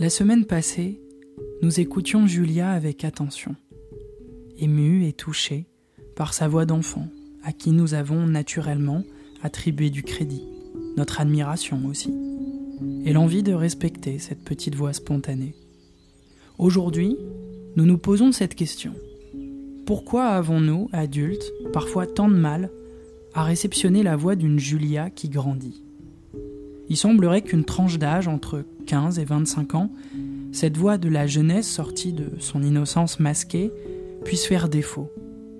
La semaine passée, nous écoutions Julia avec attention, émue et touchée par sa voix d'enfant, à qui nous avons naturellement attribué du crédit, notre admiration aussi, et l'envie de respecter cette petite voix spontanée. Aujourd'hui, nous nous posons cette question. Pourquoi avons-nous, adultes, parfois tant de mal à réceptionner la voix d'une Julia qui grandit? Il semblerait qu'une tranche d'âge entre 15 et 25 ans, cette voix de la jeunesse sortie de son innocence masquée, puisse faire défaut,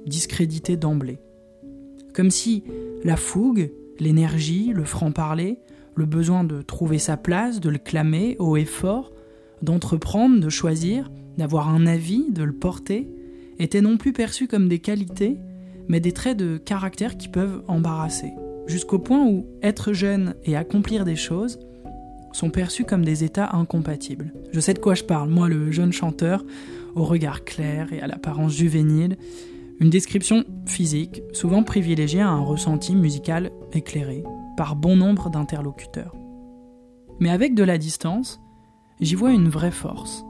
discréditer d'emblée. Comme si la fougue, l'énergie, le franc-parler, le besoin de trouver sa place, de le clamer haut et fort, d'entreprendre, de choisir, d'avoir un avis, de le porter, étaient non plus perçus comme des qualités, mais des traits de caractère qui peuvent embarrasser jusqu'au point où être jeune et accomplir des choses sont perçus comme des états incompatibles. Je sais de quoi je parle, moi le jeune chanteur, au regard clair et à l'apparence juvénile, une description physique souvent privilégiée à un ressenti musical éclairé par bon nombre d'interlocuteurs. Mais avec de la distance, j'y vois une vraie force,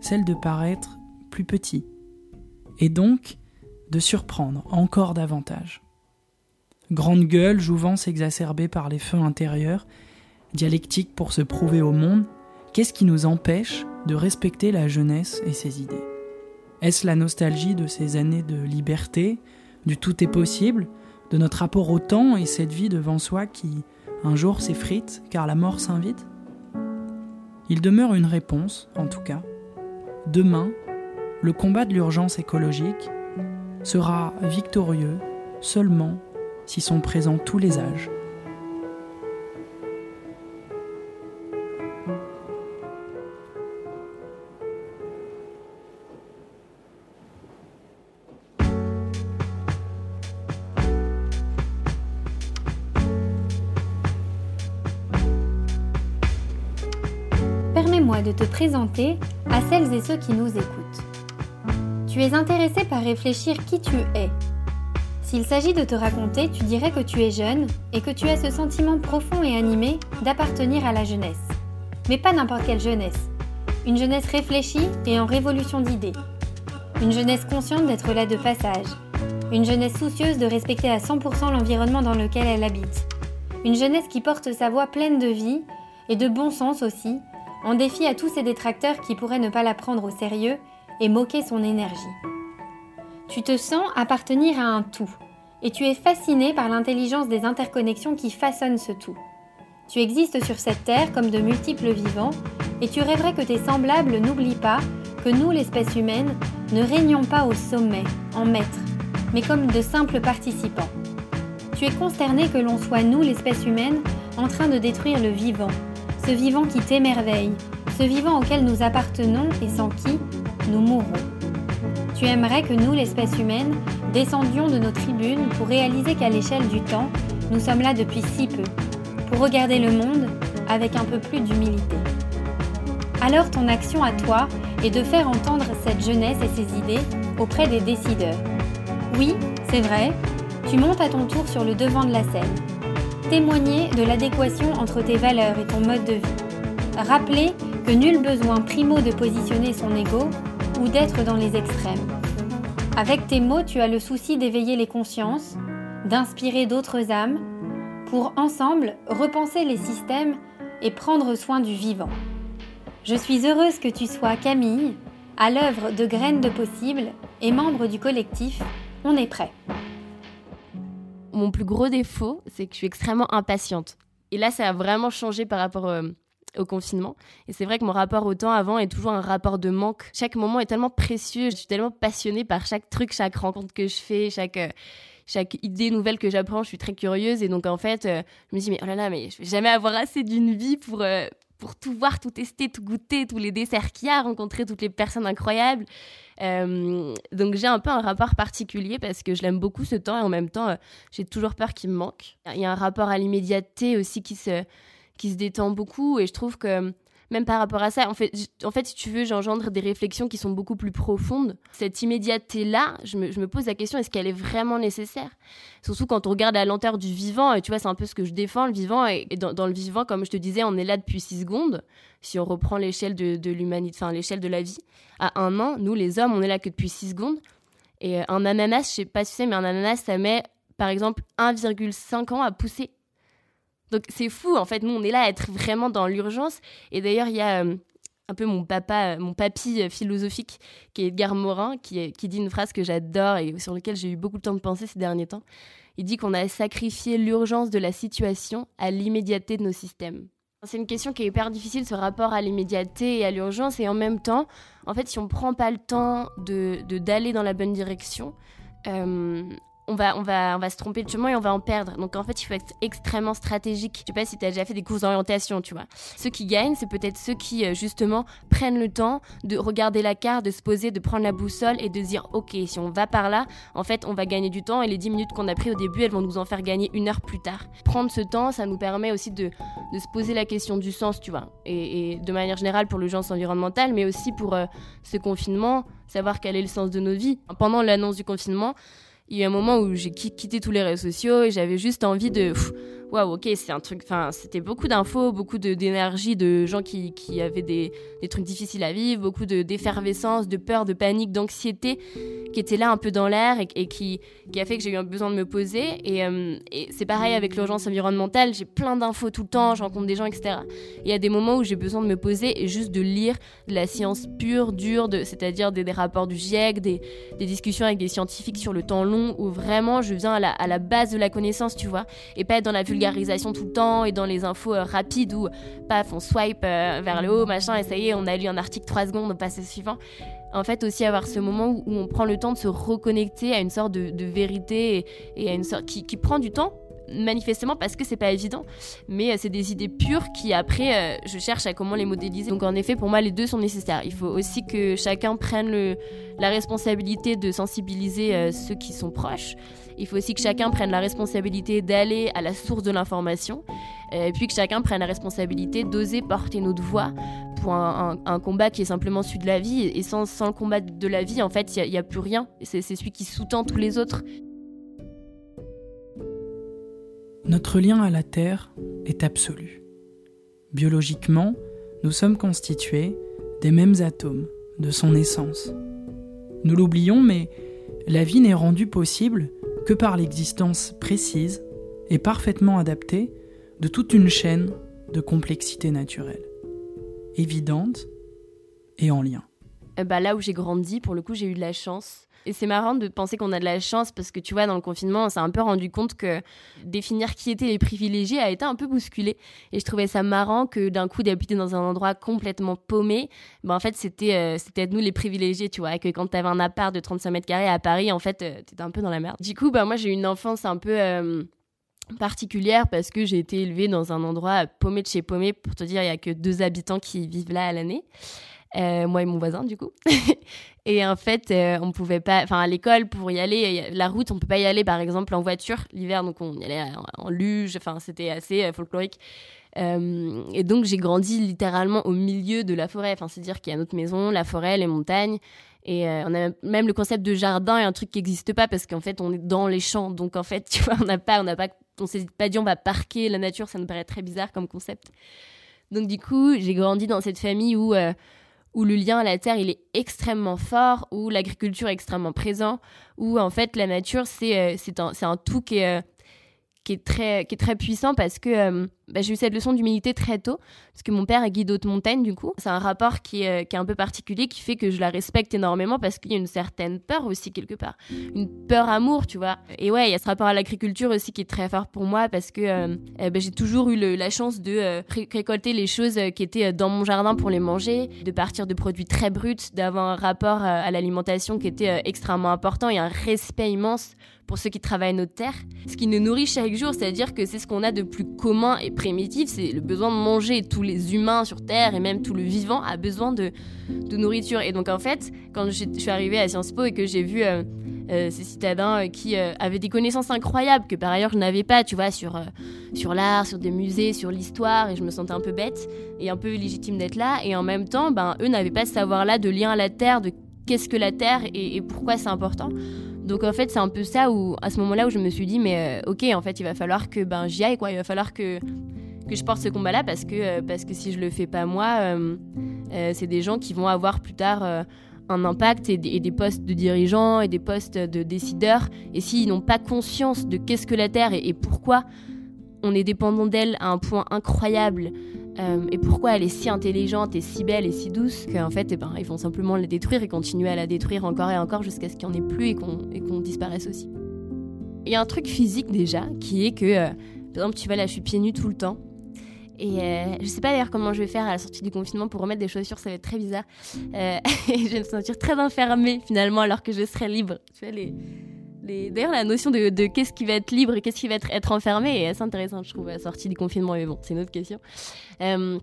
celle de paraître plus petit, et donc de surprendre encore davantage. Grande gueule, jouvence exacerbée par les feux intérieurs, dialectique pour se prouver au monde, qu'est-ce qui nous empêche de respecter la jeunesse et ses idées? Est-ce la nostalgie de ces années de liberté, du tout est possible, de notre rapport au temps et cette vie devant soi qui, un jour, s'effrite car la mort s'invite? Il demeure une réponse, en tout cas. Demain, le combat de l'urgence écologique sera victorieux seulement s'y sont présents tous les âges. Permets-moi de te présenter à celles et ceux qui nous écoutent. Tu es intéressé par réfléchir qui tu es s'il s'agit de te raconter, tu dirais que tu es jeune et que tu as ce sentiment profond et animé d'appartenir à la jeunesse. Mais pas n'importe quelle jeunesse. Une jeunesse réfléchie et en révolution d'idées. Une jeunesse consciente d'être là de passage. Une jeunesse soucieuse de respecter à 100% l'environnement dans lequel elle habite. Une jeunesse qui porte sa voix pleine de vie et de bon sens aussi, en défi à tous ces détracteurs qui pourraient ne pas la prendre au sérieux et moquer son énergie. Tu te sens appartenir à un tout, et tu es fasciné par l'intelligence des interconnexions qui façonnent ce tout. Tu existes sur cette terre comme de multiples vivants, et tu rêverais que tes semblables n'oublient pas que nous, l'espèce humaine, ne régnons pas au sommet, en maître, mais comme de simples participants. Tu es consterné que l'on soit, nous, l'espèce humaine, en train de détruire le vivant, ce vivant qui t'émerveille, ce vivant auquel nous appartenons et sans qui nous mourrons. Tu aimerais que nous, l'espèce humaine, descendions de nos tribunes pour réaliser qu'à l'échelle du temps, nous sommes là depuis si peu, pour regarder le monde avec un peu plus d'humilité. Alors ton action à toi est de faire entendre cette jeunesse et ses idées auprès des décideurs. Oui, c'est vrai, tu montes à ton tour sur le devant de la scène. Témoigner de l'adéquation entre tes valeurs et ton mode de vie. Rappeler que nul besoin primo de positionner son ego ou d'être dans les extrêmes. Avec tes mots, tu as le souci d'éveiller les consciences, d'inspirer d'autres âmes, pour ensemble repenser les systèmes et prendre soin du vivant. Je suis heureuse que tu sois Camille, à l'œuvre de Graines de Possible et membre du collectif On est prêt. Mon plus gros défaut, c'est que je suis extrêmement impatiente. Et là, ça a vraiment changé par rapport euh, au confinement. Et c'est vrai que mon rapport au temps avant est toujours un rapport de manque. Chaque moment est tellement précieux, je suis tellement passionnée par chaque truc, chaque rencontre que je fais, chaque euh, chaque idée nouvelle que j'apprends, je suis très curieuse et donc en fait, euh, je me dis mais oh là là, mais je vais jamais avoir assez d'une vie pour euh, pour tout voir, tout tester, tout goûter, tous les desserts qu'il y a, rencontrer toutes les personnes incroyables. donc j'ai un peu un rapport particulier parce que je l'aime beaucoup ce temps et en même temps j'ai toujours peur qu'il me manque. Il y a un rapport à l'immédiateté aussi qui se qui se détend beaucoup et je trouve que même par rapport à ça, en fait, en fait si tu veux, j'engendre des réflexions qui sont beaucoup plus profondes. Cette immédiateté-là, je me, pose la question, est-ce qu'elle est vraiment nécessaire? Surtout quand on regarde la lenteur du vivant, et tu vois, c'est un peu ce que je défends, le vivant, et, dans, le vivant, comme je te disais, on est là depuis 6 secondes. Si on reprend l'échelle de, de l'humanité, enfin l'échelle de la vie, à un an, nous les hommes, on est là que depuis 6 secondes. Et euh, un ananas, je sais pas si tu sais, mais un ananas, ça met par exemple 1,5 ans à pousser. Donc c'est fou, en fait, nous on est là à être vraiment dans l'urgence. Et d'ailleurs, il y a euh, un peu mon papa, euh, mon papy euh, philosophique, qui est Edgar Morin, qui, qui dit une phrase que j'adore et sur laquelle j'ai eu beaucoup de temps de penser ces derniers temps. Il dit qu'on a sacrifié l'urgence de la situation à l'immédiateté de nos systèmes. C'est une question qui est hyper difficile, ce rapport à l'immédiateté et à l'urgence. Et en même temps, en fait, si on ne prend pas le temps de d'aller dans la bonne direction, on va, on, va, on va se tromper de chemin et on va en perdre. Donc en fait, il faut être extrêmement stratégique. Je sais pas si tu as déjà fait des courses d'orientation, tu vois. Ceux qui gagnent, c'est peut-être ceux qui, euh, justement, prennent le temps de regarder la carte, de se poser, de prendre la boussole et de dire, OK, si on va par là, en fait, on va gagner du temps et les 10 minutes qu'on a pris au début, elles vont nous en faire gagner une heure plus tard. Prendre ce temps, ça nous permet aussi de, de se poser la question du sens, tu vois. Et, de manière générale pour l'urgence environnementale, mais aussi pour euh, ce confinement, savoir quel est le sens de nos vies. Pendant l'annonce du confinement, il y a un moment où j'ai quitté tous les réseaux sociaux et j'avais juste envie de waouh, ok, c'est un truc. Enfin, c'était beaucoup d'infos, beaucoup d'énergie de, gens qui, qui avaient des, des, trucs difficiles à vivre, beaucoup d'effervescence, de, peur, de panique, d'anxiété qui était là un peu dans l'air et, qui, qui a fait que j'ai eu besoin de me poser. Et, euh, et c'est pareil avec l'urgence environnementale, j'ai plein d'infos tout le temps, je rencontre des gens, etc. Il y a des moments où j'ai besoin de me poser et juste de lire de la science pure, dure, c'est-à-dire des, des, rapports du GIEC, des, des, discussions avec des scientifiques sur le temps long, où vraiment je viens à la, à la base de la connaissance, tu vois, et pas être dans la vulgarisation tout le temps et dans les infos euh, rapides où, paf, on swipe euh, vers le haut, machin, et ça y est, on a lu un article 3 secondes, on passe au suivant. En fait, aussi avoir ce moment où, on prend le temps de se reconnecter à une sorte de, vérité et, à une sorte qui, prend du temps manifestement parce que c'est pas évident, mais euh, c'est des idées pures qui après je cherche à comment les modéliser. Donc en effet, pour moi, les deux sont nécessaires. Il faut aussi que chacun prenne la responsabilité de sensibiliser ceux qui sont proches il faut aussi que chacun prenne la responsabilité d'aller à la source de l'information, et puis que chacun prenne la responsabilité d'oser porter notre voix pour un, combat qui est simplement celui de la vie. Et sans, le combat de la vie, en fait, il n'y a, plus rien. C'est celui qui sous-tend tous les autres. Notre lien à la Terre est absolu. Biologiquement, nous sommes constitués des mêmes atomes de son essence. Nous l'oublions, mais la vie n'est rendue possible que par l'existence précise et parfaitement adaptée de toute une chaîne de complexité naturelle, évidente et en lien. Euh, bah là où j'ai grandi, pour le coup, j'ai eu de la chance et c'est marrant de penser qu'on a de la chance parce que tu vois, dans le confinement, on s'est un peu rendu compte que définir qui étaient les privilégiés a été un peu bousculé. Et je trouvais ça marrant que d'un coup d'habiter dans un endroit complètement paumé, ben en fait, c'était euh, nous les privilégiés, tu vois. Et que quand t'avais un appart de 35 mètres carrés à Paris, en fait, euh, t'étais un peu dans la merde. Du coup, bah, moi, j'ai eu une enfance un peu. Euh, particulière parce que j'ai été élevée dans un endroit paumé de chez paumé. Pour te dire, il y a que deux habitants qui vivent là à l'année. Euh, moi et mon voisin du coup. et en fait, euh, on pouvait pas, enfin à l'école pour y aller, la route, on peut pas y aller par exemple en voiture l'hiver, donc on y allait en, luge, enfin c'était assez euh, folklorique. et donc j'ai grandi littéralement au milieu de la forêt, enfin c'est dire qu'il y a notre maison, la forêt, les montagnes. Et on a même le concept de jardin est un truc qui n'existe pas parce qu'en fait on est dans les champs, donc en fait tu vois on n'a pas, on n'a pas, on s'est pas dit on va parquer la nature, ça nous paraît très bizarre comme concept. Donc du coup j'ai grandi dans cette famille où où le lien à la terre il est extrêmement fort, où l'agriculture est extrêmement présent, où en fait la nature c'est euh, un, un, tout qui est, euh, qui est très, qui est très puissant parce que euh, bah, j'ai eu cette leçon d'humilité très tôt, parce que mon père est guide haute montagne, du coup. C'est un rapport qui est, euh, qui est un peu particulier, qui fait que je la respecte énormément parce qu'il y a une certaine peur aussi, quelque part. Une peur-amour, tu vois. Et ouais, il y a ce rapport à l'agriculture aussi qui est très fort pour moi parce que euh, bah, j'ai toujours eu la chance de récolter les choses qui étaient dans mon jardin pour les manger, de partir de produits très bruts, d'avoir un rapport à l'alimentation qui était extrêmement important et un respect immense pour ceux qui travaillent notre terre. Ce qui nous nourrit chaque jour, c'est-à-dire que c'est ce qu'on a de plus commun et primitif, c'est le besoin de manger. Tous les humains sur Terre et même tout le vivant a besoin de, nourriture. Et donc en fait, quand je suis arrivée à Sciences Po et que j'ai vu euh, ces citadins qui avaient des connaissances incroyables que par ailleurs je n'avais pas, tu vois, sur, sur l'art, sur des musées, sur l'histoire, et je me sentais un peu bête et un peu légitime d'être là. Et en même temps, ben, eux n'avaient pas ce savoir-là de lien à la terre, de qu'est-ce que la terre et, pourquoi c'est important. Donc en fait, c'est un peu ça où, à ce moment-là où je me suis dit, mais ok, en fait, il va falloir que ben, j'y aille, quoi. Il va falloir que je porte ce combat-là parce que, euh, parce que si je le fais pas moi, euh, euh, c'est des gens qui vont avoir plus tard un impact et des, postes de dirigeants et des postes de décideurs. Et s'ils n'ont pas conscience de qu'est-ce que la Terre et, pourquoi on est dépendant d'elle à un point incroyable et pourquoi elle est si intelligente et si belle et si douce qu'en fait eh ben, ils vont simplement la détruire et continuer à la détruire encore et encore jusqu'à ce qu'il n'y en ait plus et qu'on disparaisse aussi. Il y a un truc physique déjà qui est que, par exemple, tu vois là, je suis pieds nus tout le temps. Et euh, je sais pas d'ailleurs comment je vais faire à la sortie du confinement pour remettre des chaussures, ça va être très bizarre. Euh, et je vais me sentir très enfermée finalement alors que je serai libre. Tu vois, les, D'ailleurs, la notion de, qu'est-ce qui va être libre et qu'est-ce qui va être, être enfermé est assez intéressante, je trouve, à la sortie du confinement. Mais bon, c'est une autre question. Euh,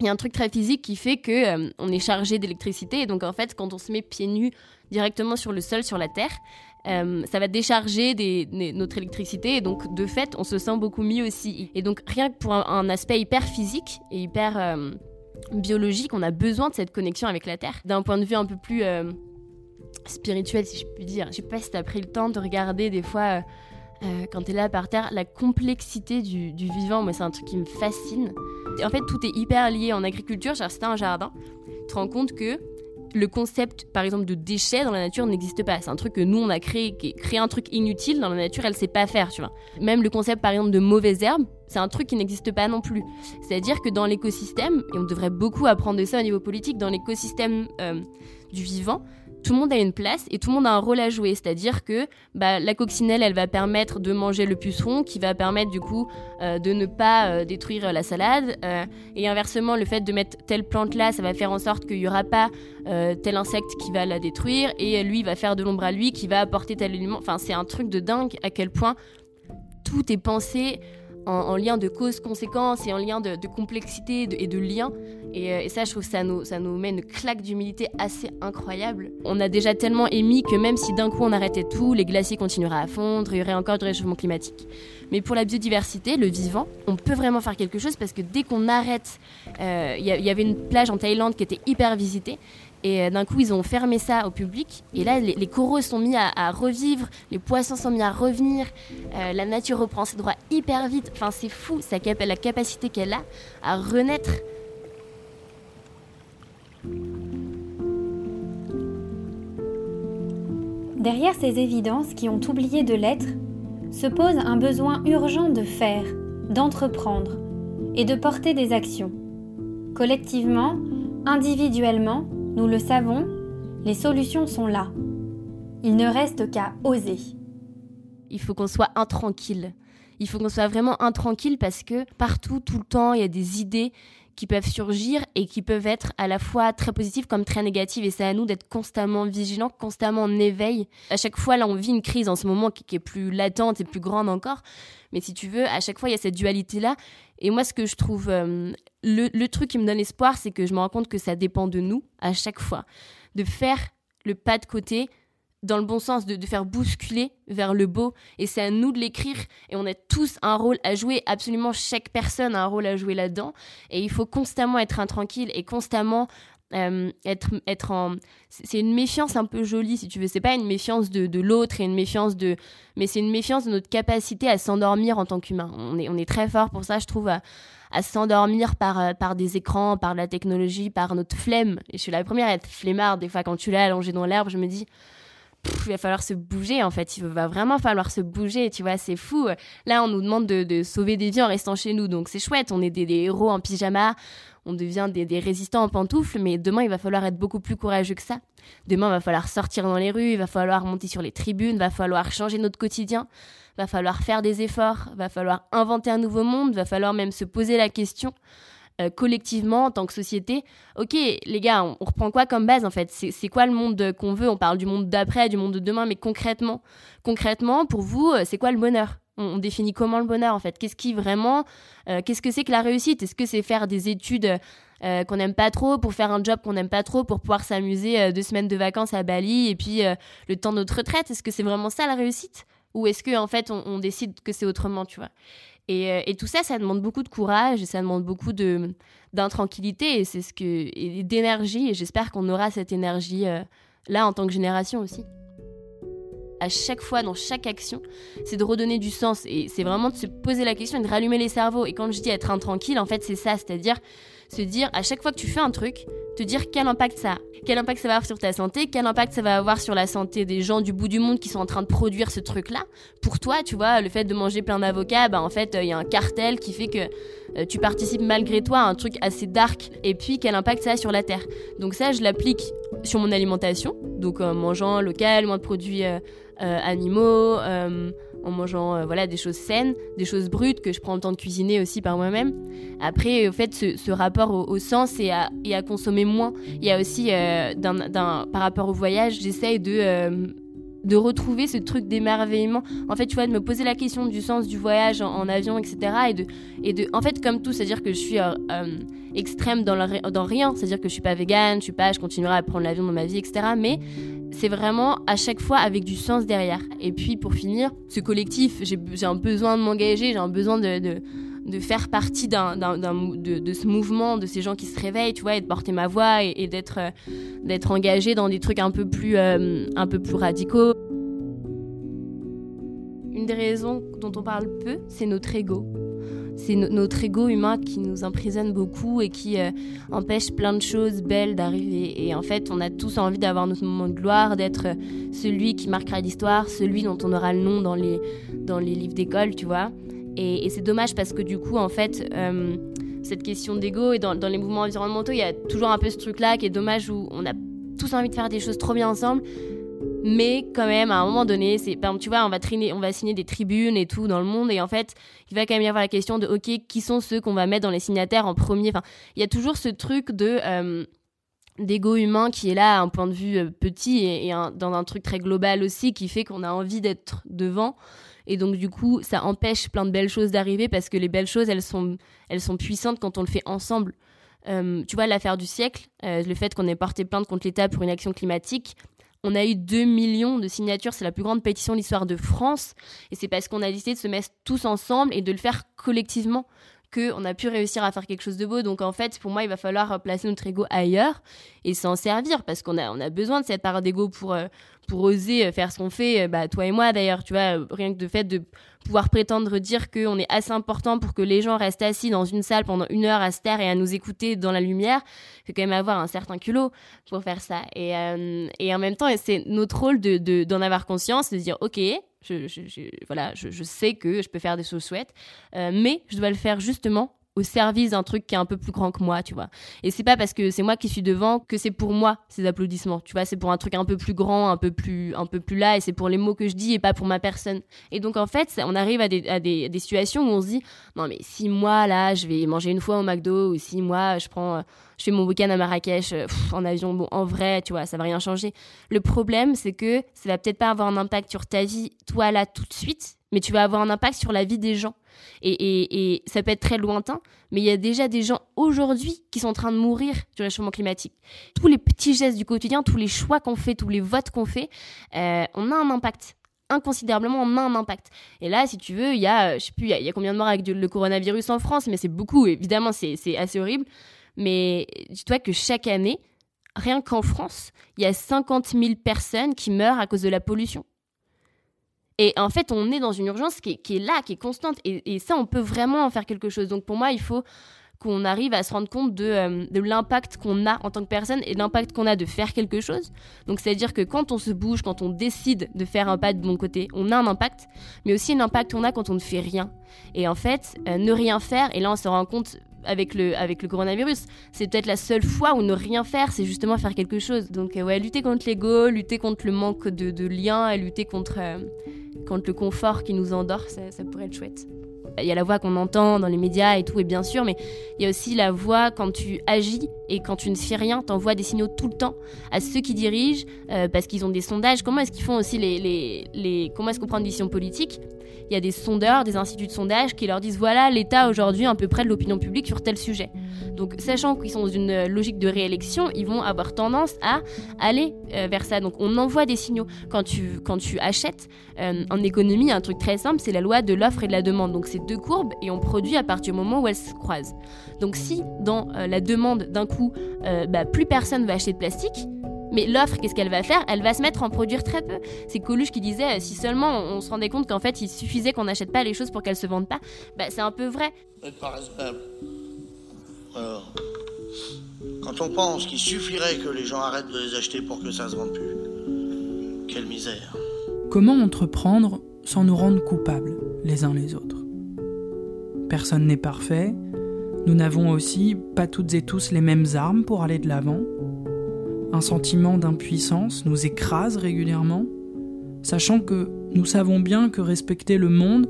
il y a un truc très physique qui fait que on est chargé d'électricité et donc en fait quand on se met pieds nus directement sur le sol sur la terre euh, ça va décharger notre électricité et donc de fait on se sent beaucoup mieux aussi. Et donc rien que pour un, aspect hyper physique et hyper euh, biologique, on a besoin de cette connexion avec la Terre. D'un point de vue un peu plus euh, spirituel si je puis dire, je sais pas si tu as pris le temps de regarder des fois quand tu es là par terre, la complexité du, vivant, moi c'est un truc qui me fascine. En fait tout est hyper lié en agriculture, genre si un jardin, tu te rends compte que le concept, par exemple, de déchets dans la nature n'existe pas. C'est un truc que nous, on a créé, qui créer un truc inutile dans la nature, elle sait pas faire, tu vois. Même le concept, par exemple, de mauvaises herbes, c'est un truc qui n'existe pas non plus. C'est-à-dire que dans l'écosystème, et on devrait beaucoup apprendre de ça au niveau politique, dans l'écosystème euh, du vivant, tout le monde a une place et tout le monde a un rôle à jouer. C'est-à-dire que bah, la coccinelle, elle va permettre de manger le puceron, qui va permettre du coup euh, de ne pas euh, détruire la salade. Euh, et inversement, le fait de mettre telle plante là, ça va faire en sorte qu'il n'y aura pas tel insecte qui va la détruire. Et lui, va faire de l'ombre à lui, qui va apporter tel aliment. Enfin, c'est un truc de dingue à quel point tout est pensé en, lien de cause-conséquence et en lien de, complexité et de lien. Euh, et, ça, je trouve que ça nous, ça nous met une claque d'humilité assez incroyable. On a déjà tellement émis que même si d'un coup on arrêtait tout, les glaciers continueraient à fondre, il y aurait encore du réchauffement climatique. Mais pour la biodiversité, le vivant, on peut vraiment faire quelque chose parce que dès qu'on arrête, euh, il y, avait une plage en Thaïlande qui était hyper visitée. Et euh, d'un coup, ils ont fermé ça au public. Et là, les, coraux sont mis à, revivre, les poissons sont mis à revenir, la nature reprend ses droits hyper vite. Enfin, c'est fou, la capacité qu'elle a à renaître Derrière ces évidences qui ont oublié de l'être, se pose un besoin urgent de faire, d'entreprendre et de porter des actions. Collectivement, individuellement, nous le savons, les solutions sont là. Il ne reste qu'à oser. Il faut qu'on soit intranquille. Il faut qu'on soit vraiment intranquille parce que partout, tout le temps, il y a des idées qui peuvent surgir et qui peuvent être à la fois très positives comme très négatives. Et c'est à nous d'être constamment vigilants, constamment en éveil. À chaque fois, là, on vit une crise en ce moment qui, est plus latente et plus grande encore. Mais si tu veux, à chaque fois, il y a cette dualité-là. Et moi, ce que je trouve, euh, le, le truc qui me donne espoir, c'est que je me rends compte que ça dépend de nous à chaque fois. De faire le pas de côté, dans le bon sens, de, de, faire bousculer vers le beau. Et c'est à nous de l'écrire. Et on a tous un rôle à jouer. Absolument chaque personne a un rôle à jouer là-dedans. Et il faut constamment être intranquille et constamment euh, être, être en. C'est une méfiance un peu jolie, si tu veux. C'est pas une méfiance de, de l'autre et une méfiance de. Mais c'est une méfiance de notre capacité à s'endormir en tant qu'humain. On est, on est très fort pour ça, je trouve, à, s'endormir par, euh, par des écrans, par la technologie, par notre flemme. Et je suis la première à être flemmarde. Des fois, quand tu l'as allongé dans l'herbe, je me dis il va falloir se bouger en fait. Il va vraiment falloir se bouger, tu vois, c'est fou. Là, on nous demande de, sauver des vies en restant chez nous, donc c'est chouette. On est des, héros en pyjama, on devient des, résistants en pantoufles, mais demain, il va falloir être beaucoup plus courageux que ça. Demain, il va falloir sortir dans les rues, il va falloir monter sur les tribunes, il va falloir changer notre quotidien, il va falloir faire des efforts, il va falloir inventer un nouveau monde, il va falloir même se poser la question euh, collectivement en tant que société, ok les gars, on, reprend quoi comme base en fait? C'est quoi le monde qu'on veut? On parle du monde d'après, du monde de demain, mais concrètement, concrètement pour vous, euh, c'est quoi le bonheur? On, définit comment le bonheur en fait? Qu'est-ce qui vraiment, euh, qu'est-ce que c'est que la réussite? Est-ce que c'est faire des études qu'on n'aime pas trop, pour faire un job qu'on n'aime pas trop, pour pouvoir s'amuser deux semaines de vacances à Bali et puis le temps de notre retraite? Est-ce que c'est vraiment ça la réussite? Ou est-ce qu'en en fait on, décide que c'est autrement, tu vois? Et, tout ça, ça demande beaucoup de courage et ça demande beaucoup de d'intranquillité et c'est ce que d'énergie et j'espère qu'on aura cette énergie là en tant que génération aussi à chaque fois dans chaque action, c'est de redonner du sens et c'est vraiment de se poser la question et de rallumer les cerveaux. Et quand je dis être intranquille, en fait, c'est ça, c'est-à-dire se dire à chaque fois que tu fais un truc, te dire quel impact ça a. Quel impact ça va avoir sur ta santé, quel impact ça va avoir sur la santé des gens du bout du monde qui sont en train de produire ce truc-là. Pour toi, tu vois, le fait de manger plein d'avocats, bah en fait, il y a un cartel qui fait que euh, tu participes malgré toi à un truc assez dark. Et puis, quel impact ça a sur la Terre. Donc ça, je l'applique sur mon alimentation, donc en mangeant local, moins de produits euh, euh, animaux en mangeant euh, voilà des choses saines, des choses brutes que je prends le temps de cuisiner aussi par moi-même. Après, au fait, ce, rapport au, sens et à, consommer moins. Il y a aussi, euh, par rapport au voyage, j'essaye de euh, de retrouver ce truc d'émerveillement. En fait, tu vois, de me poser la question du sens du voyage en, avion, etc. Et de, et de, en fait, comme tout, c'est-à-dire que je suis extrême dans, dans rien. C'est-à-dire que je suis pas végane, je suis pas, je continuerai à prendre l'avion dans ma vie, etc. Mais c'est vraiment à chaque fois avec du sens derrière. Et puis pour finir, ce collectif, j'ai un besoin de m'engager, j'ai un besoin de, faire partie de, de, ce mouvement, de ces gens qui se réveillent, tu vois, et de porter ma voix et, d'être, euh, d'être engagé dans des trucs un peu plus, euh, un peu plus radicaux. Une des raisons dont on parle peu, c'est notre ego c'est notre ego humain qui nous emprisonne beaucoup et qui euh, empêche plein de choses belles d'arriver. Et en fait, on a tous envie d'avoir notre moment de gloire, d'être euh, celui qui marquera l'histoire, celui dont on aura le nom dans les livres d'école, tu vois. Et, c'est dommage parce que du coup, en fait, euh, cette question d'ego et dans, les mouvements environnementaux, il y a toujours un peu ce truc-là qui est dommage où on a tous envie de faire des choses trop bien ensemble, mais quand même à un moment donné c'est par exemple tu vois on va traîner on va signer des tribunes et tout dans le monde et en fait il va quand même y avoir la question de ok qui sont ceux qu'on va mettre dans les signataires en premier? Enfin il y a toujours ce truc de euh, d'ego humain qui est là à un point de vue euh, petit et, dans un truc très global aussi qui fait qu'on a envie d'être devant et donc du coup ça empêche plein de belles choses d'arriver parce que les belles choses elles sont elles sont puissantes quand on le fait ensemble. Euh, tu vois l'affaire du siècle le fait qu'on ait porté plainte contre l'État pour une action climatique on a eu 2 millions de signatures, c'est la plus grande pétition de l'histoire de France. Et c'est parce qu'on a décidé de se mettre tous ensemble et de le faire collectivement qu'on a pu réussir à faire quelque chose de beau. Donc en fait, pour moi, il va falloir placer notre ego ailleurs et s'en servir parce qu'on a, on a besoin de cette part d'ego pour, euh, pour oser euh, faire ce qu'on fait. Euh, bah, toi et moi d'ailleurs, tu vois, rien que de fait de pouvoir prétendre dire qu'on est assez important pour que les gens restent assis dans une salle pendant une heure à se taire et à nous écouter dans la lumière, faut quand même avoir un certain culot pour faire ça. Et, et en même temps, c'est notre rôle de, d'en avoir conscience, de dire, ok, je, je, voilà, je, je, sais que je peux faire des choses chouettes, euh, mais je dois le faire justement au service d'un truc qui est un peu plus grand que moi, tu vois. Et c'est pas parce que c'est moi qui suis devant que c'est pour moi ces applaudissements, tu vois. C'est pour un truc un peu plus grand, un peu plus, un peu plus là, et c'est pour les mots que je dis et pas pour ma personne. Et donc en fait, on arrive à des, situations où on se dit, non mais si moi là, je vais manger une fois au McDo, ou si moi je prends, je fais mon week-end à Marrakech euh, en avion, bon en vrai, tu vois, ça va rien changer. Le problème, c'est que ça va peut-être pas avoir un impact sur ta vie, toi là tout de suite, mais tu vas avoir un impact sur la vie des gens. Et, ça peut être très lointain, mais il y a déjà des gens aujourd'hui qui sont en train de mourir du réchauffement climatique. Tous les petits gestes du quotidien, tous les choix qu'on fait, tous les votes qu'on fait, euh, on a un impact inconsidérablement, on a un impact. Et là, si tu veux, il y a, je sais plus, il y, a combien de morts avec le coronavirus en France, mais c'est beaucoup, évidemment, c'est assez horrible. Mais dis-toi que chaque année, rien qu'en France, il y a 50 000 personnes qui meurent à cause de la pollution. Et en fait, on est dans une urgence qui est, là, qui est constante. Et, ça, on peut vraiment en faire quelque chose. Donc pour moi, il faut qu'on arrive à se rendre compte de, euh, l'impact qu'on a en tant que personne et l'impact qu'on a de faire quelque chose. Donc c'est-à-dire que quand on se bouge, quand on décide de faire un pas de bon côté, on a un impact, mais aussi l'impact qu'on a quand on ne fait rien. Et en fait, euh, ne rien faire, et là on se rend compte avec le, coronavirus. C'est peut-être la seule fois où ne rien faire, c'est justement faire quelque chose. Donc, euh, ouais, lutter contre l'ego, lutter contre le manque de, de lien et lutter contre, euh, contre le confort qui nous endort, ça, ça pourrait être chouette. Il y a la voix qu'on entend dans les médias et tout, et bien sûr, mais il y a aussi la voix quand tu agis et quand tu ne fais rien, t'envoies des signaux tout le temps à ceux qui dirigent, euh, parce qu'ils ont des sondages. Comment est-ce qu'ils font aussi les, les, les... comment est-ce qu'on prend une décision politique? Il y a des sondeurs, des instituts de sondage qui leur disent voilà l'état aujourd'hui à peu près de l'opinion publique sur tel sujet. Donc sachant qu'ils sont dans une logique de réélection, ils vont avoir tendance à aller euh, vers ça. Donc on envoie des signaux quand tu quand tu achètes euh, en économie, un truc très simple, c'est la loi de l'offre et de la demande. Donc c'est deux courbes et on produit à partir du moment où elles se croisent. Donc si dans la demande d'un coup, euh, bah, plus personne va acheter de plastique. Mais l'offre, qu'est-ce qu'elle va faire? Elle va se mettre à en produire très peu. C'est Coluche qui disait, euh, si seulement on, se rendait compte qu'en fait, il suffisait qu'on n'achète pas les choses pour qu'elles se vendent pas, bah, c'est un peu vrai. Alors, quand on pense qu'il suffirait que les gens arrêtent de les acheter pour que ça se vende plus, quelle misère. Comment entreprendre sans nous rendre coupables les uns les autres? Personne n'est parfait, nous n'avons aussi pas toutes et tous les mêmes armes pour aller de l'avant. Un sentiment d'impuissance nous écrase régulièrement, sachant que nous savons bien que respecter le monde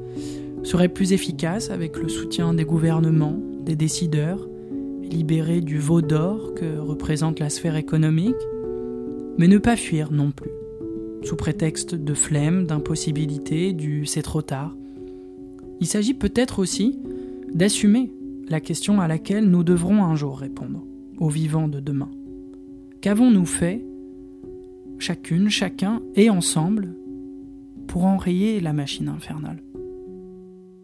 serait plus efficace avec le soutien des gouvernements, des décideurs, libérés du veau d'or que représente la sphère économique, mais ne pas fuir non plus, sous prétexte de flemme, d'impossibilité, du c'est trop tard. Il s'agit peut-être aussi d'assumer la question à laquelle nous devrons un jour répondre, aux vivants de demain. Qu'avons-nous fait, chacune, chacun et ensemble, pour enrayer la machine infernale?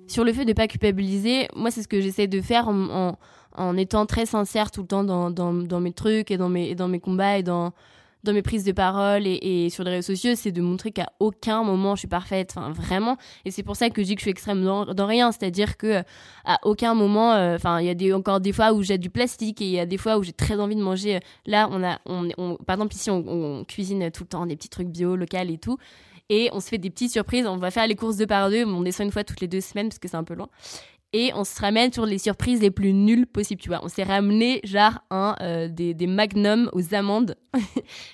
Sur le fait de ne pas culpabiliser, moi c'est ce que j'essaie de faire en, étant très sincère tout le temps dans, mes trucs et dans mes, dans mes combats et dans, dans mes prises de parole et, sur les réseaux sociaux, c'est de montrer qu'à aucun moment je suis parfaite, enfin vraiment. Et c'est pour ça que je dis que je suis extrême dans, rien, c'est-à-dire que à aucun moment, euh, enfin il y a encore des fois où j'ai du plastique et il y a des fois où j'ai très envie de manger. Là, on a, on, par exemple ici, on, cuisine tout le temps des petits trucs bio, local et tout. Et on se fait des petites surprises. On va faire les courses deux par deux. On descend une fois toutes les deux semaines parce que c'est un peu loin et on se ramène sur les surprises les plus nulles possibles, tu vois. On s'est ramené genre un euh, des, des magnums aux amandes.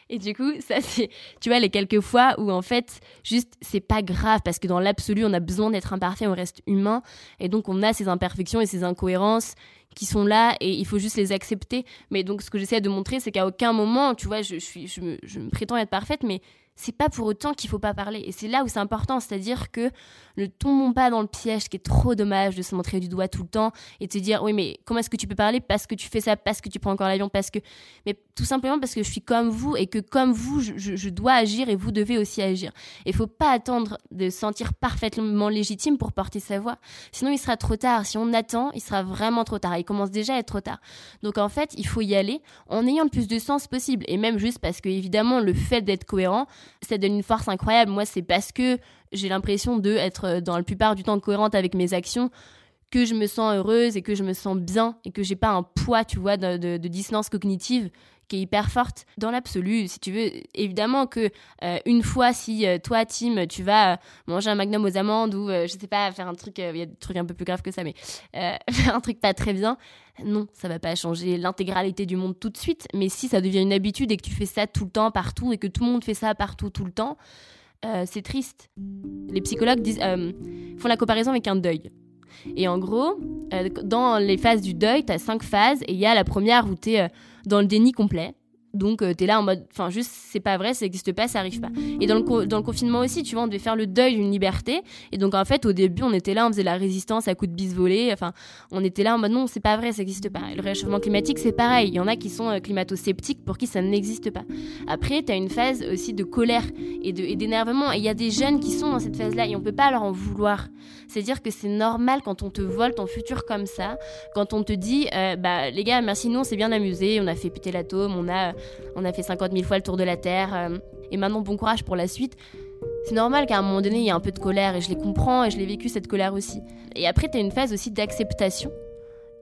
et du coup, ça c'est tu vois les quelques fois où en fait juste c'est pas grave parce que dans l'absolu, on a besoin d'être imparfait, on reste humain et donc on a ces imperfections et ces incohérences qui sont là et il faut juste les accepter. Mais donc ce que j'essaie de montrer, c'est qu'à aucun moment, tu vois, je, je me, je me prétends être parfaite mais c'est pas pour autant qu'il faut pas parler. Et c'est là où c'est important, c'est-à-dire que ne tombons pas dans le piège, qui est trop dommage de se montrer du doigt tout le temps et de se dire oui mais comment est-ce que tu peux parler parce que tu fais ça, parce que tu prends encore l'avion, parce que mais tout simplement parce que je suis comme vous et que comme vous je, dois agir et vous devez aussi agir. Il faut pas attendre de se sentir parfaitement légitime pour porter sa voix. Sinon il sera trop tard. Si on attend, il sera vraiment trop tard. Il commence déjà à être trop tard. Donc en fait il faut y aller en ayant le plus de sens possible et même juste parce que évidemment le fait d'être cohérent ça donne une force incroyable. Moi, c'est parce que j'ai l'impression de être euh, dans la plupart du temps cohérente avec mes actions que je me sens heureuse et que je me sens bien et que j'ai pas un poids, tu vois, de, dissonance cognitive qui est hyper forte dans l'absolu si tu veux évidemment que euh, une fois si euh, toi Tim tu vas manger un magnum aux amandes ou je sais pas faire un truc il y a des trucs un peu plus graves que ça mais faire un truc pas très bien non ça va pas changer l'intégralité du monde tout de suite mais si ça devient une habitude et que tu fais ça tout le temps partout et que tout le monde fait ça partout tout le temps euh, c'est triste. Les psychologues euh, font la comparaison avec un deuil. Et en gros, euh, dans les phases du deuil, tu as cinq phases et il y a la première où tu es dans le déni complet. Donc euh, t'es là en mode, enfin juste c'est pas vrai, ça n'existe pas, ça arrive pas. Et dans le, confinement aussi, tu vois, on devait faire le deuil d'une liberté. Et donc en fait au début on était là, on faisait la résistance à coups de bis volés. Enfin on était là en mode non c'est pas vrai, ça n'existe pas. Et le réchauffement climatique c'est pareil, il y en a qui sont euh, climato-sceptiques pour qui ça n'existe pas. Après t'as une phase aussi de colère et d'énervement. Et il y a des jeunes qui sont dans cette phase-là et on peut pas leur en vouloir. C'est-à-dire que c'est normal quand on te vole ton futur comme ça, quand on te dit euh, bah les gars merci nous on s'est bien amusé, on a fait péter l'atome, on a on a fait 50 000 fois le tour de la Terre, euh, et maintenant bon courage pour la suite. C'est normal qu'à un moment donné, il y ait un peu de colère, et je les comprends, et je l'ai vécu cette colère aussi. Et après, tu as une phase aussi d'acceptation,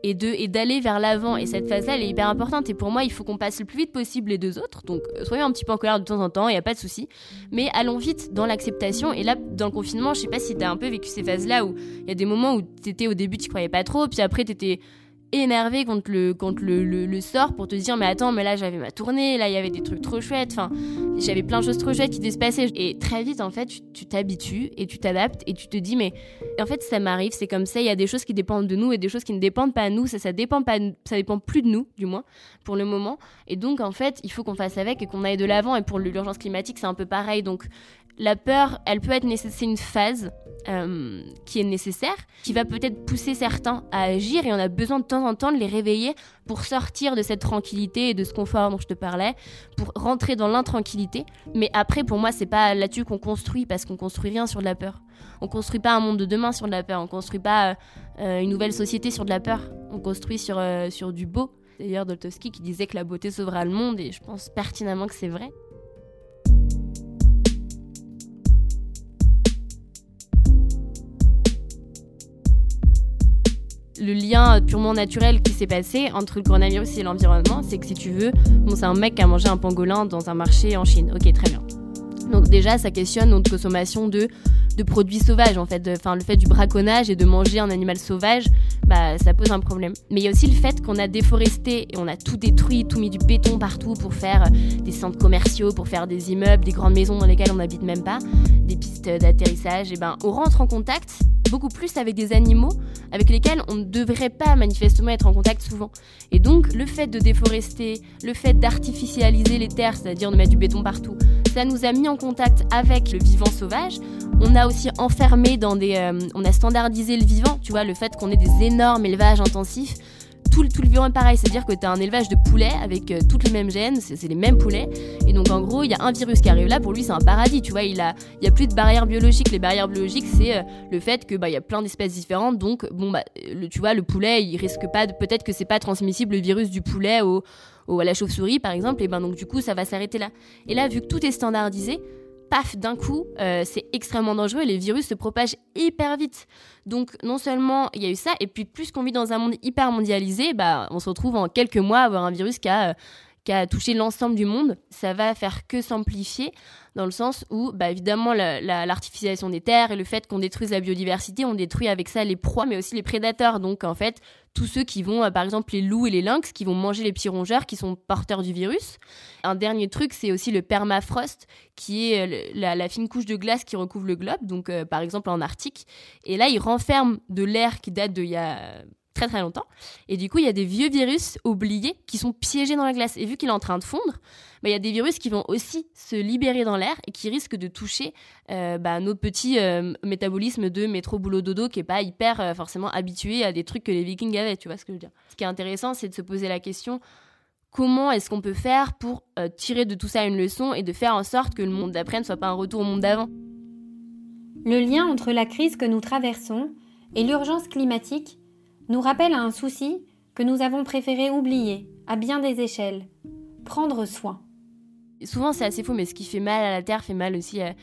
et de et d'aller vers l'avant et cette phase là elle est hyper importante et pour moi il faut qu'on passe le plus vite possible les deux autres donc euh, soyons un petit peu en colère de temps en temps il y a pas de souci mais allons vite dans l'acceptation et là dans le confinement je sais pas si tu as un peu vécu ces phases là où il y a des moments où tu étais au début tu croyais pas trop puis après tu étais énervé contre le, contre le, le, sort pour te dire mais attends mais là j'avais ma tournée, là il y avait des trucs trop chouettes, enfin j'avais plein de choses trop chouettes qui se passer. Et très vite en fait tu t'habitues et tu t'adaptes et tu te dis mais en fait ça m'arrive, c'est comme ça, il y a des choses qui dépendent de nous et des choses qui ne dépendent pas de nous, ça ça dépend pas ça dépend plus de nous du moins pour le moment. Et donc en fait il faut qu'on fasse avec et qu'on aille de l'avant. Et pour l'urgence climatique c'est un peu pareil. Donc la peur, elle peut être c'est une phase euh, qui est nécessaire, qui va peut-être pousser certains à agir et on a besoin de temps en temps de les réveiller pour sortir de cette tranquillité et de ce confort dont je te parlais, pour rentrer dans l'intranquillité. Mais après, pour moi, c'est pas là-dessus qu'on construit parce qu'on construit rien sur de la peur. On construit pas un monde de demain sur de la peur, on construit pas euh, une nouvelle société sur de la peur, on construit sur, euh, sur du beau. D'ailleurs, Doltowski qui disait que la beauté sauvera le monde et je pense pertinemment que c'est vrai. Le lien purement naturel qui s'est passé entre le coronavirus et l'environnement, c'est que si tu veux, bon, c'est un mec qui a mangé un pangolin dans un marché en Chine. Ok, très bien. Donc déjà, ça questionne notre consommation de, de produits sauvages, en fait. Enfin, le fait du braconnage et de manger un animal sauvage, bah, ça pose un problème. Mais il y a aussi le fait qu'on a déforesté et on a tout détruit, tout mis du béton partout pour faire des centres commerciaux, pour faire des immeubles, des grandes maisons dans lesquelles on n'habite même pas, des pistes d'atterrissage. Et ben, on rentre en contact beaucoup plus avec des animaux avec lesquels on ne devrait pas manifestement être en contact souvent. Et donc le fait de déforester, le fait d'artificialiser les terres, c'est-à-dire de mettre du béton partout, ça nous a mis en contact avec le vivant sauvage. On a aussi enfermé dans des... Euh, on a standardisé le vivant, tu vois, le fait qu'on ait des énormes élevages intensifs tout, tout le vivant est pareil, c'est-à-dire que tu as un élevage de poulets avec euh, toutes les mêmes gènes, c'est les mêmes poulets. Et donc en gros, il y a un virus qui arrive là, pour lui c'est un paradis, tu vois, il a, il y a plus de barrières biologiques. Les barrières biologiques, c'est euh, le fait que bah y a plein d'espèces différentes, donc bon bah le, tu vois, le poulet, il risque pas, peut-être que c'est pas transmissible le virus du poulet au, au à la chauve-souris par exemple, et ben donc du coup ça va s'arrêter là. Et là, vu que tout est standardisé, paf, d'un coup, euh, c'est extrêmement dangereux les virus se propagent hyper vite. Donc non seulement il y a eu ça, et puis plus qu'on vit dans un monde hyper mondialisé, bah, on se retrouve en quelques mois à avoir un virus qui a, euh, qui a touché l'ensemble du monde. Ça va faire que s'amplifier dans le sens où, bah, évidemment, l'artificialisation des terres et le fait qu'on détruise la biodiversité, on détruit avec ça les proies, mais aussi les prédateurs. Donc, en fait, tous ceux qui vont, euh, par exemple, les loups et les lynx, qui vont manger les petits rongeurs qui sont porteurs du virus. Un dernier truc, c'est aussi le permafrost, qui est euh, la, fine couche de glace qui recouvre le globe, donc euh, par exemple en Arctique. Et là, il renferme de l'air qui date d'il y a très très longtemps. Et du coup, il y a des vieux virus oubliés qui sont piégés dans la glace. Et vu qu'il est en train de fondre, bah, il y a des virus qui vont aussi se libérer dans l'air et qui risquent de toucher euh, bah, notre petit euh, métabolisme de métro boulot dodo qui est pas hyper euh, forcément habitué à des trucs que les vikings avaient. Tu vois ce que je veux dire Ce qui est intéressant, c'est de se poser la question comment est-ce qu'on peut faire pour tirer de tout ça une leçon et de faire en sorte que le monde d'après ne soit pas un retour au monde d'avant? Le lien entre la crise que nous traversons et l'urgence climatique nous rappelle à un souci que nous avons préféré oublier à bien des échelles, prendre soin. Souvent c'est assez faux, mais ce qui fait mal à la Terre fait mal aussi à,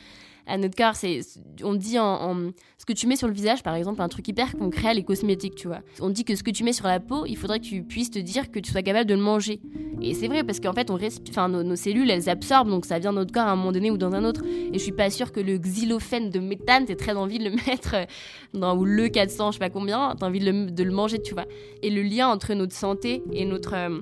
à notre corps. C'est, on dit en, ce que tu mets sur le visage, par exemple, un truc hyper concret, les cosmétiques, tu vois. On dit que ce que tu mets sur la peau, il faudrait que tu puisses te dire que tu sois capable de le manger. Et c'est vrai parce qu'en fait, on enfin, nos, cellules, elles absorbent, donc ça vient de notre corps à un moment donné ou dans un autre. Et je suis pas sûre que le xylophène de méthane, t'es très envie de le mettre dans ou le 400, je sais pas combien, t'as envie de le, de manger, tu vois. Et le lien entre notre santé et notre euh,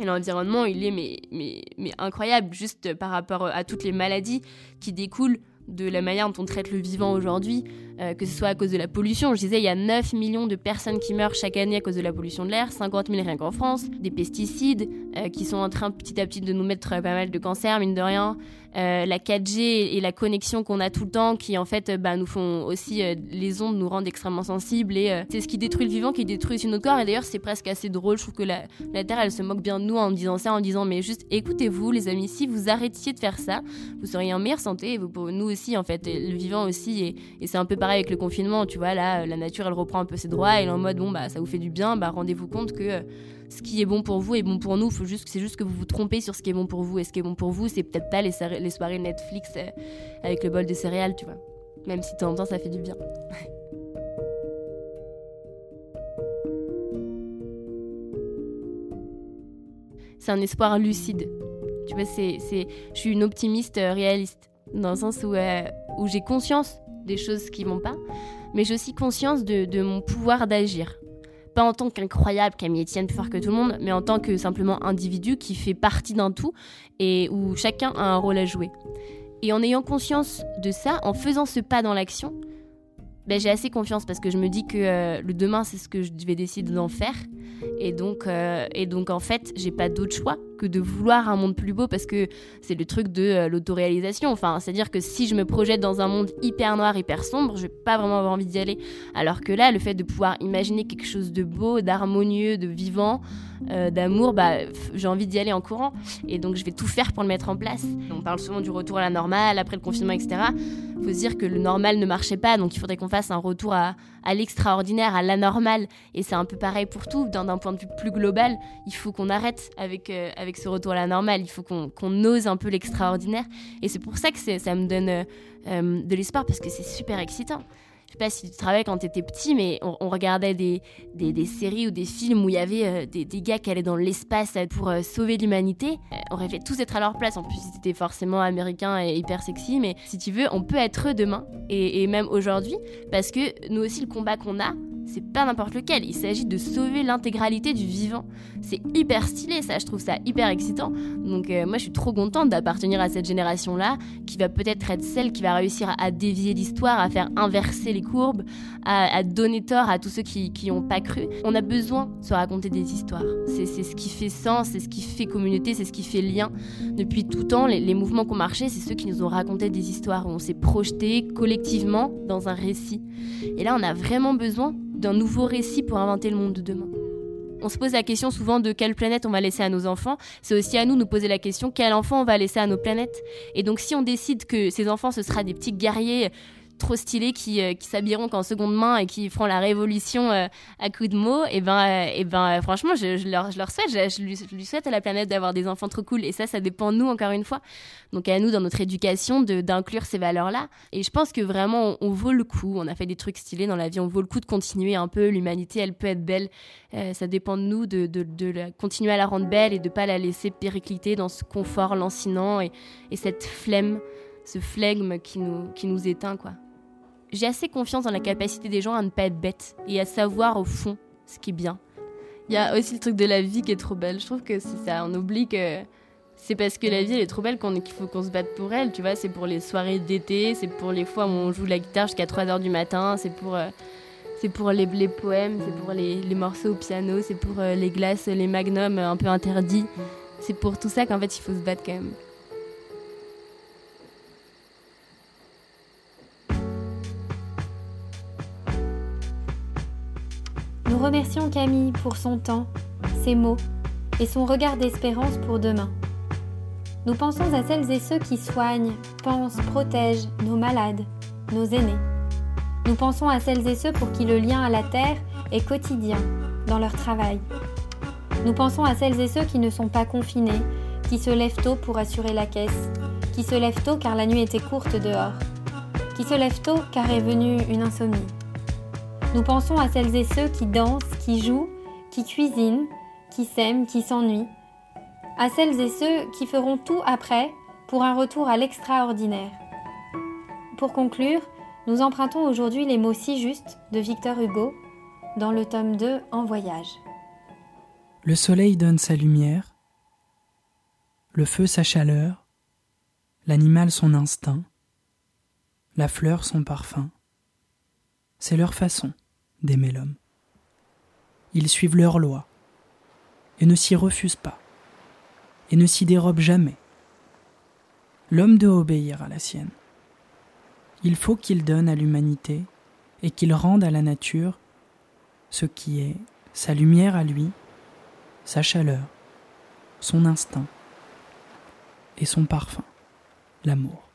et l'environnement, il est mais, mais, mais incroyable, juste par rapport à toutes les maladies qui découlent de la manière dont on traite le vivant aujourd'hui, euh, que ce soit à cause de la pollution. Je disais, il y a 9 millions de personnes qui meurent chaque année à cause de la pollution de l'air, 50 000 rien qu'en France, des pesticides euh, qui sont en train petit à petit de nous mettre pas mal de cancers, mine de rien, euh, la 4G et la connexion qu'on a tout le temps qui en fait bah, nous font aussi les ondes nous rendent extrêmement sensibles et c'est ce qui détruit le vivant qui détruit aussi notre corps. Et d'ailleurs c'est presque assez drôle. Je trouve que la, Terre elle se moque bien de nous en disant ça en disant mais juste écoutez-vous les amis si vous arrêtiez de faire ça vous seriez en meilleure santé et nous aussi en fait le vivant aussi et, et c'est un peu pareil avec le confinement, tu vois, là, la nature, elle reprend un peu ses droits, elle est en mode, bon, bah, ça vous fait du bien, bah, rendez-vous compte que euh, ce qui est bon pour vous est bon pour nous, faut juste, c'est juste que vous vous trompez sur ce qui est bon pour vous, et ce qui est bon pour vous, c'est peut-être pas les, soirées Netflix euh, avec le bol de céréales, tu vois. Même si de temps en temps, ça fait du bien. c'est un espoir lucide. Tu vois, c'est, je suis une optimiste euh, réaliste, dans le sens où, où j'ai conscience des choses qui vont pas, mais j'ai aussi conscience de, mon pouvoir d'agir. pas en tant qu'incroyable Camille Etienne plus fort que tout le monde, mais en tant que simplement individu qui fait partie d'un tout et où chacun a un rôle à jouer. Et en ayant conscience de ça, en faisant ce pas dans l'action, ben, j'ai assez confiance parce que je me dis que euh, le demain, c'est ce que je vais décider d'en faire. Et donc, euh, et donc, en fait, j'ai pas d'autre choix que de vouloir un monde plus beau parce que c'est le truc de euh, l'autoréalisation. Enfin, c'est-à-dire que si je me projette dans un monde hyper noir, hyper sombre, je vais pas vraiment avoir envie d'y aller. Alors que là, le fait de pouvoir imaginer quelque chose de beau, d'harmonieux, de vivant, d'amour, bah, j'ai envie d'y aller en courant. Et donc, je vais tout faire pour le mettre en place. On parle souvent du retour à la normale, après le confinement, etc. Faut se dire que le normal ne marchait pas, donc il faudrait qu'on fasse un retour à, à l'extraordinaire, à l'anormal. Et c'est un peu pareil pour tout. D'un point de vue plus global, il faut qu'on arrête avec, euh, ce retour à la normale. Il faut qu'on ose un peu l'extraordinaire. Et c'est pour ça que ça me donne euh, euh, de l'espoir, parce que c'est super excitant sais pas si tu travaillais quand tu étais petit, mais on, regardait des, des, séries ou des films où il y avait euh, des, des, gars qui allaient dans l'espace pour euh, sauver l'humanité. Euh, on rêvait tous être à leur place. En plus, ils étaient forcément américains et hyper sexy, mais si tu veux, on peut être eux demain et, et même aujourd'hui, parce que nous aussi, le combat qu'on a, c'est pas n'importe lequel, il s'agit de sauver l'intégralité du vivant. C'est hyper stylé, ça, je trouve ça hyper excitant. Donc euh, moi, je suis trop contente d'appartenir à cette génération-là, qui va peut-être être celle qui va réussir à, dévier l'histoire, à faire inverser les courbes, à, donner tort à tous ceux qui n'y ont pas cru. On a besoin de se raconter des histoires. C'est ce qui fait sens, c'est ce qui fait communauté, c'est ce qui fait lien. Depuis tout temps, les, les mouvements qu'on marchait, c'est ceux qui nous ont raconté des histoires, où on s'est projeté collectivement dans un récit. Et là, on a vraiment besoin d'un nouveau récit pour inventer le monde de demain. On se pose la question souvent de quelle planète on va laisser à nos enfants. C'est aussi à nous de nous poser la question quel enfant on va laisser à nos planètes? Et donc si on décide que ces enfants, ce sera des petits guerriers trop stylés qui, euh, s'habilleront qu'en seconde main et qui feront la révolution euh, à coups de mots, et ben, euh, et ben franchement, je, leur, souhaite, je, lui, souhaite à la planète d'avoir des enfants trop cool. Et ça, ça dépend de nous, encore une fois. Donc à nous, dans notre éducation, d'inclure ces valeurs-là. Et je pense que vraiment, on, vaut le coup. On a fait des trucs stylés dans la vie, on vaut le coup de continuer un peu. L'humanité, elle peut être belle. ça dépend de nous de, de, continuer à la rendre belle et de pas la laisser péricliter dans ce confort lancinant et, et cette flemme ce flegme qui nous, qui nous éteint, quoi j'ai assez confiance dans la capacité des gens à ne pas être bêtes et à savoir au fond ce qui est bien. Il y a aussi le truc de la vie qui est trop belle. Je trouve que c'est ça. On oublie que c'est parce que la vie elle est trop belle qu'il faut qu'on se batte pour elle. Tu vois, c'est pour les soirées d'été, c'est pour les fois où on joue la guitare jusqu'à 3h du matin, c'est pour, euh, pour les, les poèmes, c'est pour les, les, morceaux au piano, c'est pour euh, les glaces, les magnums un peu interdits. C'est pour tout ça qu'en fait il faut se battre quand même. Nous remercions Camille pour son temps, ses mots et son regard d'espérance pour demain. Nous pensons à celles et ceux qui soignent, pensent, protègent nos malades, nos aînés. Nous pensons à celles et ceux pour qui le lien à la terre est quotidien dans leur travail. Nous pensons à celles et ceux qui ne sont pas confinés, qui se lèvent tôt pour assurer la caisse, qui se lèvent tôt car la nuit était courte dehors, qui se lèvent tôt car est venue une insomnie. Nous pensons à celles et ceux qui dansent, qui jouent, qui cuisinent, qui s'aiment, qui s'ennuient. À celles et ceux qui feront tout après pour un retour à l'extraordinaire. Pour conclure, nous empruntons aujourd'hui les mots si justes de Victor Hugo dans le tome 2 En voyage. Le soleil donne sa lumière, le feu sa chaleur, l'animal son instinct, la fleur son parfum. C'est leur façon d'aimer l'homme. Ils suivent leur loi et ne s'y refusent pas et ne s'y dérobent jamais. L'homme doit obéir à la sienne. Il faut qu'il donne à l'humanité et qu'il rende à la nature ce qui est sa lumière à lui, sa chaleur, son instinct et son parfum, l'amour.